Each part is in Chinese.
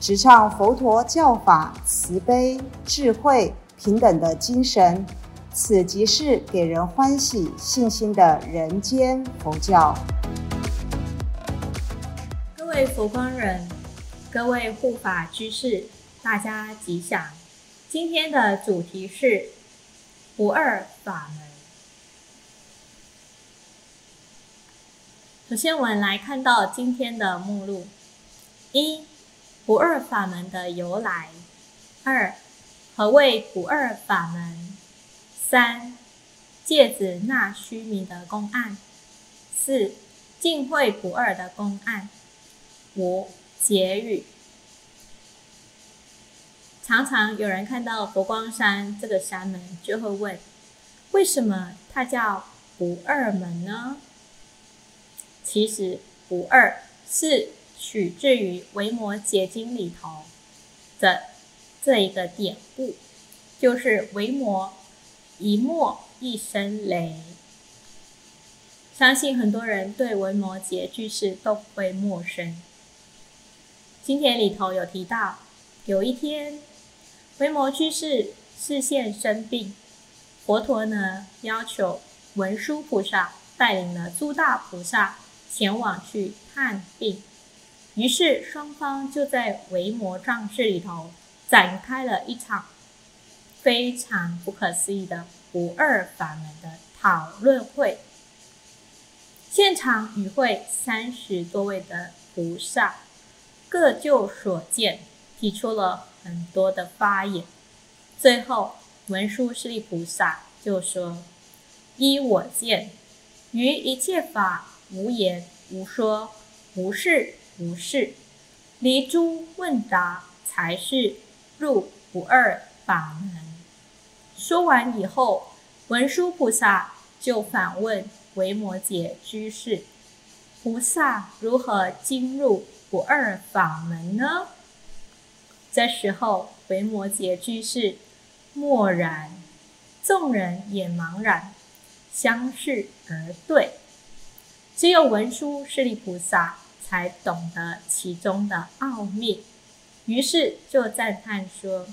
直唱佛陀教法慈悲、智慧、平等的精神。此即是给人欢喜、信心的人间佛教。各位佛光人，各位护法居士，大家吉祥。今天的主题是。不二法门。首先，我们来看到今天的目录：一、不二法门的由来；二、何谓不二法门；三、戒子纳须弥的公案；四、净慧不二的公案；五、结语。常常有人看到佛光山这个山门，就会问：为什么它叫不二门呢？其实“不二”是取自于《维摩诘经》里头的这一个典故，就是维摩一默一声雷。相信很多人对维摩诘居士都不会陌生。经典里头有提到，有一天。维摩居士视线生病，佛陀呢要求文殊菩萨带领了诸大菩萨前往去探病，于是双方就在维摩藏室里头展开了一场非常不可思议的不二法门的讨论会。现场与会三十多位的菩萨，各就所见提出了。很多的发言，最后文殊师利菩萨就说：“依我见，于一切法无言无说，无事不是，离诸问答，才是入不二法门。”说完以后，文殊菩萨就反问维摩诘居士：“菩萨如何进入不二法门呢？”这时候，维摩诘居士默然，众人也茫然，相视而对。只有文殊师利菩萨才懂得其中的奥秘，于是就赞叹说：“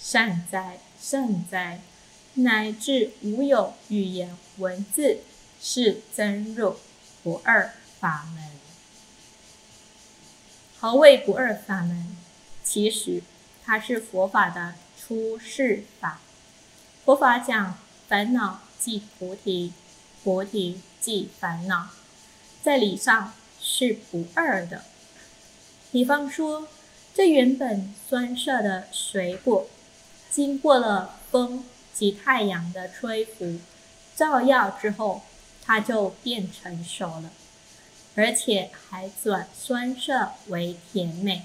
善哉，善哉！乃至无有语言文字，是真入不二法门。何谓不二法门？”其实，它是佛法的出世法。佛法讲烦恼即菩提，菩提即烦恼，在理上是不二的。比方说，这原本酸涩的水果，经过了风及太阳的吹拂、照耀之后，它就变成熟了，而且还转酸涩为甜美。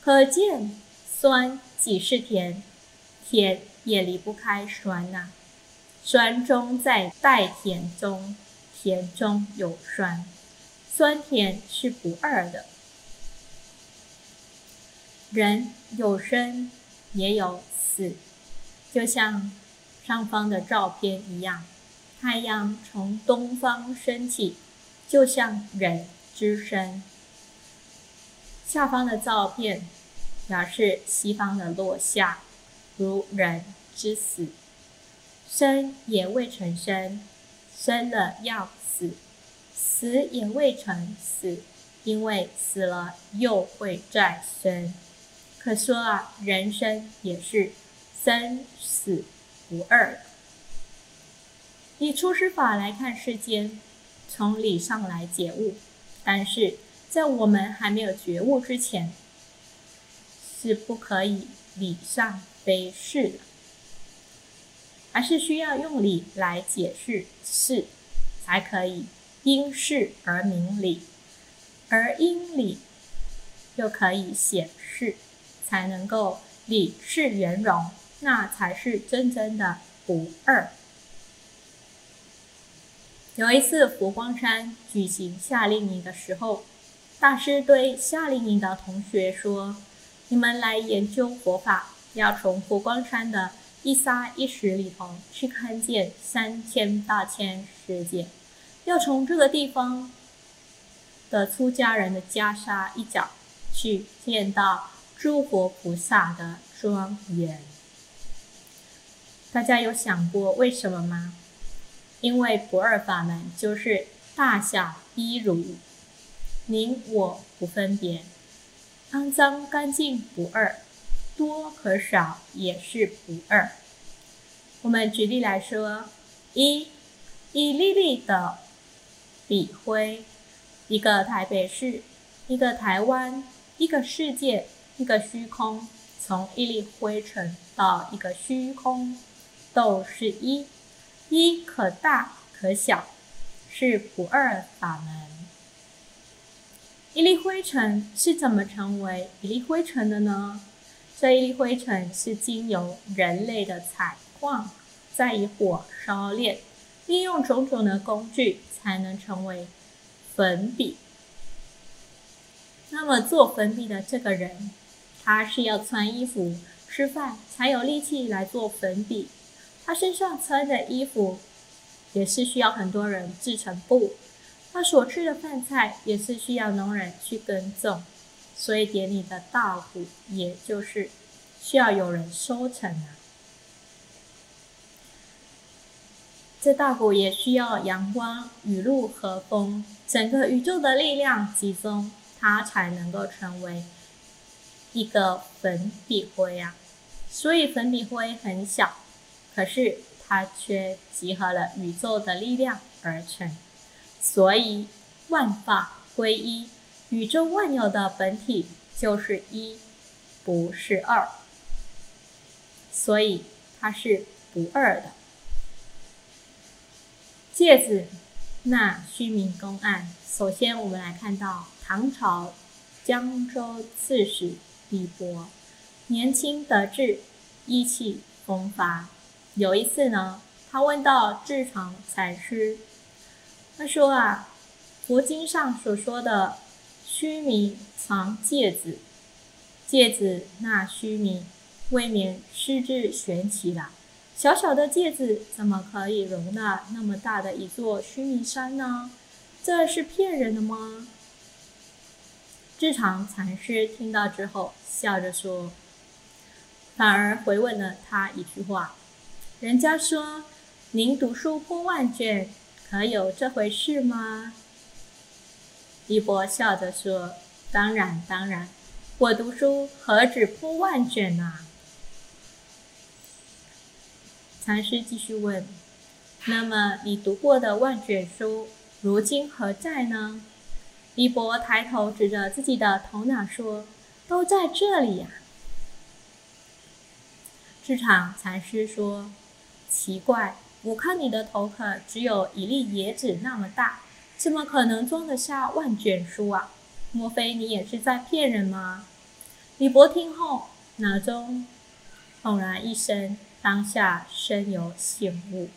可见酸即是甜，甜也离不开酸呐。酸中在带甜中，甜中有酸，酸甜是不二的。人有生也有死，就像上方的照片一样，太阳从东方升起，就像人之身。下方的照片表示西方的落下，如人之死，生也未成生，生了要死，死也未成死，因为死了又会再生。可说啊，人生也是生死不二。以出师法来看世间，从理上来解悟，但是。在我们还没有觉悟之前，是不可以理上非事的，而是需要用理来解释事，才可以因事而明理，而因理又可以显示，才能够理事圆融，那才是真正的不二。有一次，佛光山举行夏令营的时候，大师对夏令营的同学说：“你们来研究佛法，要从佛光山的一沙一石里头去看见三千大千世界，要从这个地方的出家人的袈裟一角去见到诸佛菩萨的庄严。”大家有想过为什么吗？因为不二法门就是大小一如，您我不分别，肮脏干净不二，多和少也是不二。我们举例来说，一一粒粒的笔灰，一个台北市，一个台湾，一个世界，一个虚空，从一粒灰尘到一个虚空，都是一。一可大可小，是不二法门。一粒灰尘是怎么成为一粒灰尘的呢？这一粒灰尘是经由人类的采矿，再以火烧炼，利用种种的工具，才能成为粉笔。那么做粉笔的这个人，他是要穿衣服、吃饭，才有力气来做粉笔。他身上穿的衣服也是需要很多人制成布，他所吃的饭菜也是需要农人去耕种，所以典礼的稻谷也就是需要有人收成啊。这大谷也需要阳光、雨露和风，整个宇宙的力量集中，它才能够成为一个粉笔灰啊。所以粉笔灰很小。可是它却集合了宇宙的力量而成，所以万法归一，宇宙万有的本体就是一，不是二，所以它是不二的。戒指那虚名公案，首先我们来看到唐朝江州刺史李博，年轻得志，意气风发。有一次呢，他问到智常禅师，他说啊，佛经上所说的须弥藏戒子，戒子纳须弥，未免失之玄奇了。小小的戒指怎么可以容纳那么大的一座须弥山呢？这是骗人的吗？智常禅师听到之后，笑着说，反而回问了他一句话。人家说：“您读书破万卷，可有这回事吗？”一博笑着说：“当然，当然，我读书何止破万卷啊！”禅师继续问：“那么你读过的万卷书，如今何在呢？”李博抬头指着自己的头脑说：“都在这里呀。”智场禅师说。奇怪，我看你的头壳只有一粒野子那么大，怎么可能装得下万卷书啊？莫非你也是在骗人吗？李博听后，脑中猛然一声，当下深有醒悟。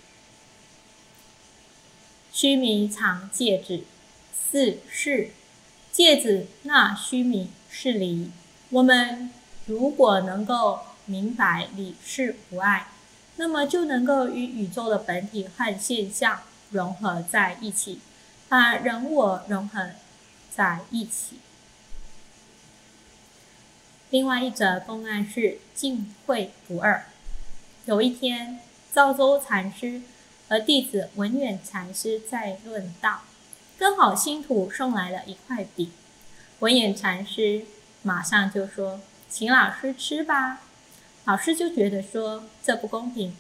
须弥藏戒指，四是戒指那须弥是离。我们如果能够明白理是不爱。那么就能够与宇宙的本体和现象融合在一起，把人我融合在一起。另外一则公案是净慧不二。有一天，赵州禅师和弟子文远禅师在论道，刚好新土送来了一块饼，文远禅师马上就说：“请老师吃吧。”老师就觉得说这不公平，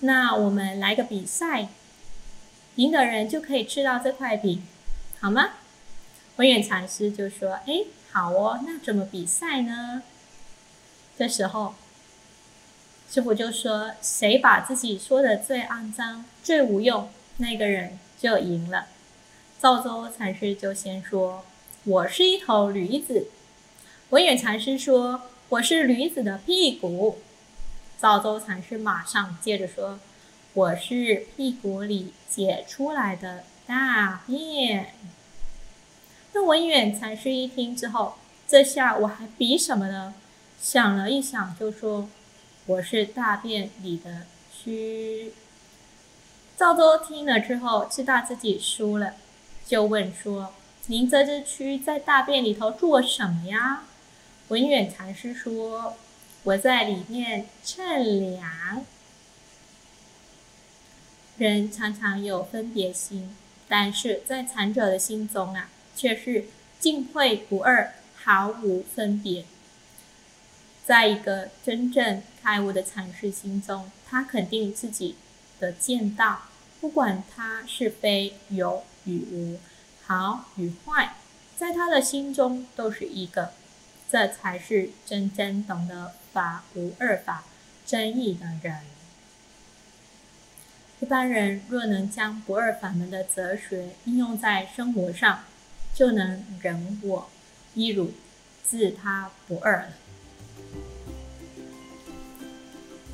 那我们来个比赛，赢的人就可以吃到这块饼，好吗？文远禅师就说：“哎，好哦，那怎么比赛呢？”这时候，师傅就说：“谁把自己说的最肮脏、最无用，那个人就赢了。”赵州禅师就先说：“我是一头驴子。”文远禅师说：“我是驴子的屁股。”赵州禅师马上接着说：“我是屁股里解出来的大便。”那文远禅师一听之后，这下我还比什么呢？想了一想，就说：“我是大便里的蛆。”赵州听了之后，知道自己输了，就问说：“您这只蛆在大便里头做什么呀？”文远禅师说。我在里面乘凉。人常常有分别心，但是在禅者的心中啊，却是净慧不二，毫无分别。在一个真正开悟的禅师心中，他肯定自己的见道，不管他是非有与无，好与坏，在他的心中都是一个。这才是真正懂得法无二法真义的人。一般人若能将不二法门的哲学应用在生活上，就能人我一如，自他不二了。